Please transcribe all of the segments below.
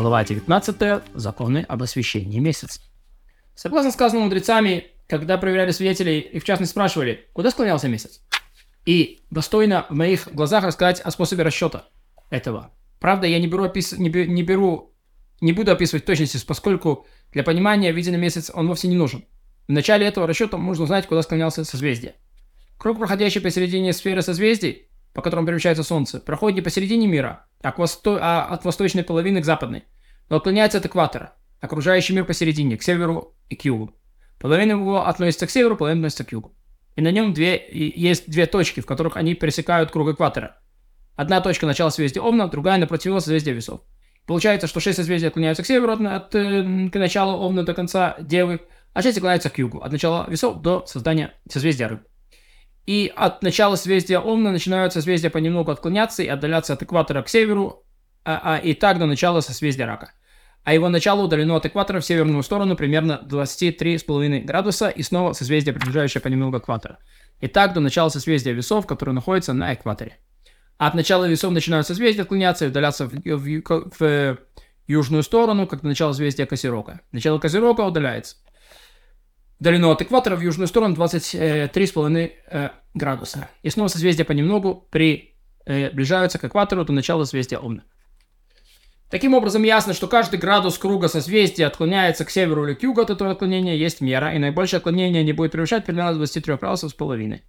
Глава 19. Законы об освещении месяца. Согласно сказанному мудрецами, когда проверяли свидетелей и в частности спрашивали, куда склонялся месяц? И достойно в моих глазах рассказать о способе расчета этого. Правда, я не беру, опис... не, бе... не беру, не буду описывать точности, поскольку для понимания виденный месяц он вовсе не нужен. В начале этого расчета нужно знать, куда склонялся созвездие. Круг, проходящий посередине сферы созвездий, по которому перемещается Солнце, проходит не посередине мира, а, восто... а от восточной половины к западной, но отклоняется от экватора, окружающий мир посередине, к северу и к югу. Половина его относится к северу, половина относится к югу. И на нем две, есть две точки, в которых они пересекают круг экватора. Одна точка начала созвездия Овна, другая напротив его созвездия Весов. Получается, что шесть созвездий отклоняются к северу от, от, от начала Овна до конца Девы, а шесть отклоняются к югу, от начала Весов до создания созвездия Рыб. И от начала созвездия Овна начинают созвездия понемногу отклоняться и отдаляться от экватора к северу, а, а, и так до начала созвездия Рака. А его начало удалено от экватора в северную сторону примерно 23,5 градуса и снова созвездие, приближающее понемногу к экватору. И так до начала созвездия весов, которое находится на экваторе. От начала весов начинают созвездия отклоняться и удаляться в, в, в, в южную сторону, как до начала созвездия Козерога. Начало Козерога удаляется. Долину от экватора в южную сторону 23,5 э, градуса. И снова созвездия понемногу приближаются к экватору до начала созвездия Овна. Таким образом, ясно, что каждый градус круга созвездия отклоняется к северу или к югу от этого отклонения, есть мера, и наибольшее отклонение не будет превышать примерно 23 градусов с половиной.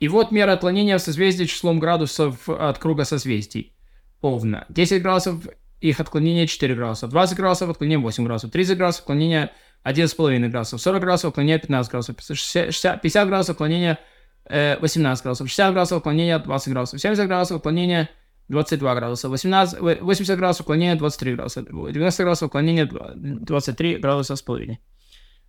И вот мера отклонения в созвездии числом градусов от круга созвездий. Овна. 10 градусов их отклонение 4 градуса, 20 градусов отклонение 8 градусов, 30 градусов отклонение 11,5 градусов, 40 градусов отклонения 15 градусов, 60, 50 градусов отклонения э, 18 градусов, 60 градусов отклонения 20 градусов, 70 градусов отклонения 22 градуса, 18, 80 градусов отклонения 23 градуса, 90 градусов отклонения 23 градуса с половиной.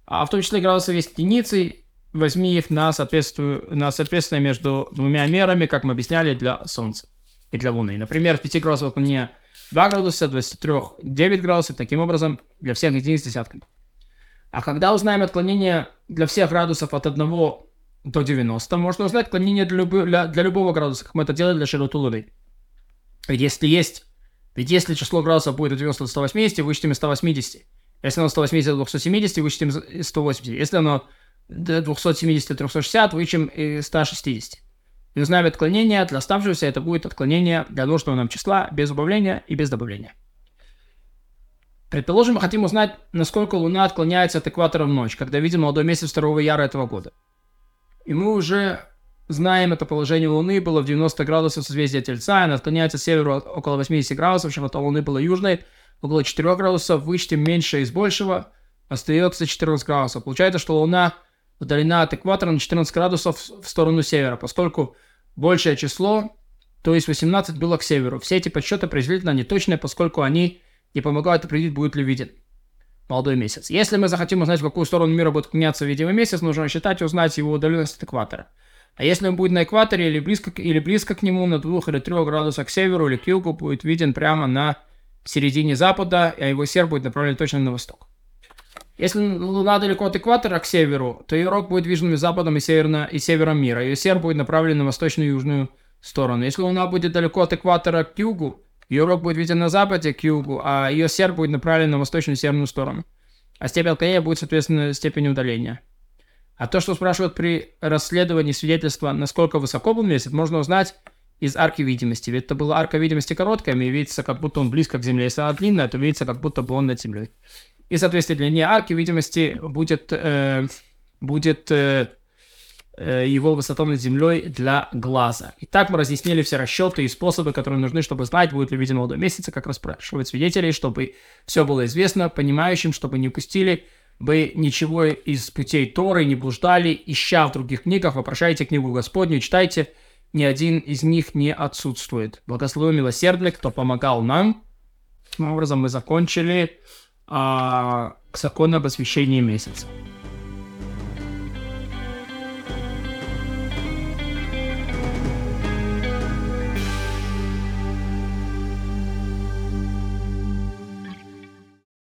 А в том числе градусов есть единицы, возьми их на, соответствие, на соответствие между двумя мерами, как мы объясняли, для Солнца и для Луны. Например, 5 градусов отклонения 2 градуса, 23 9 градусов, таким образом для всех единиц десятками. А когда узнаем отклонение для всех градусов от 1 до 90, можно узнать отклонение для, любо, для, для любого градуса, как мы это делали для широты Луны. Если есть, ведь если число градусов будет от 90 до 180, вычтем из 180. Если оно 180 до 270, вычтем из 180. Если оно до 270 до 360, вычтем из 160. И узнаем отклонение для оставшегося, это будет отклонение для нужного нам числа без убавления и без добавления. Предположим, мы хотим узнать, насколько Луна отклоняется от экватора в ночь, когда видим молодой месяц 2 яра этого года. И мы уже знаем это положение Луны было в 90 градусов созвездия Тельца, она отклоняется к северу около 80 градусов, широта Луны была южной, около 4 градусов, вычтем меньше из большего, остается 14 градусов. Получается, что Луна удалена от экватора на 14 градусов в сторону севера, поскольку большее число, то есть 18, было к северу. Все эти подсчеты приблизительно неточные, поскольку они и помогают определить, будет ли виден молодой месяц. Если мы захотим узнать, в какую сторону мира будет клоняться видимый месяц, нужно рассчитать и узнать его удаленность от экватора. А если он будет на экваторе или близко, или близко к нему, на двух или трех градусах к северу или к югу, будет виден прямо на середине запада, а его серп будет направлен точно на восток. Если Луна далеко от экватора к северу, то ее рог будет виден западом и, северно, и севером мира. Ее серп будет направлен на восточную и южную сторону. Если Луна будет далеко от экватора к югу, ее рог будет виден на западе к югу, а ее серп будет направлен на восточную и северную сторону. А степень отклонения будет, соответственно, степень удаления. А то, что спрашивают при расследовании свидетельства, насколько высоко был месяц, можно узнать из арки видимости. Ведь это была арка видимости короткая, и видится, как будто он близко к Земле. Если она длинная, то видится, как будто бы он над Землей. И, соответственно, длине арки видимости будет, э, будет э, Э, его высоту над землей для глаза. Итак, мы разъяснили все расчеты и способы, которые нужны, чтобы знать, будет ли виден молодой месяц, как расспрашивать свидетелей, чтобы все было известно, понимающим, чтобы не упустили бы ничего из путей Торы, не блуждали, ища в других книгах, вопрошайте книгу Господню, читайте, ни один из них не отсутствует. Благословен милосердный, кто помогал нам. Таким образом, мы закончили а, закон об освящении месяца.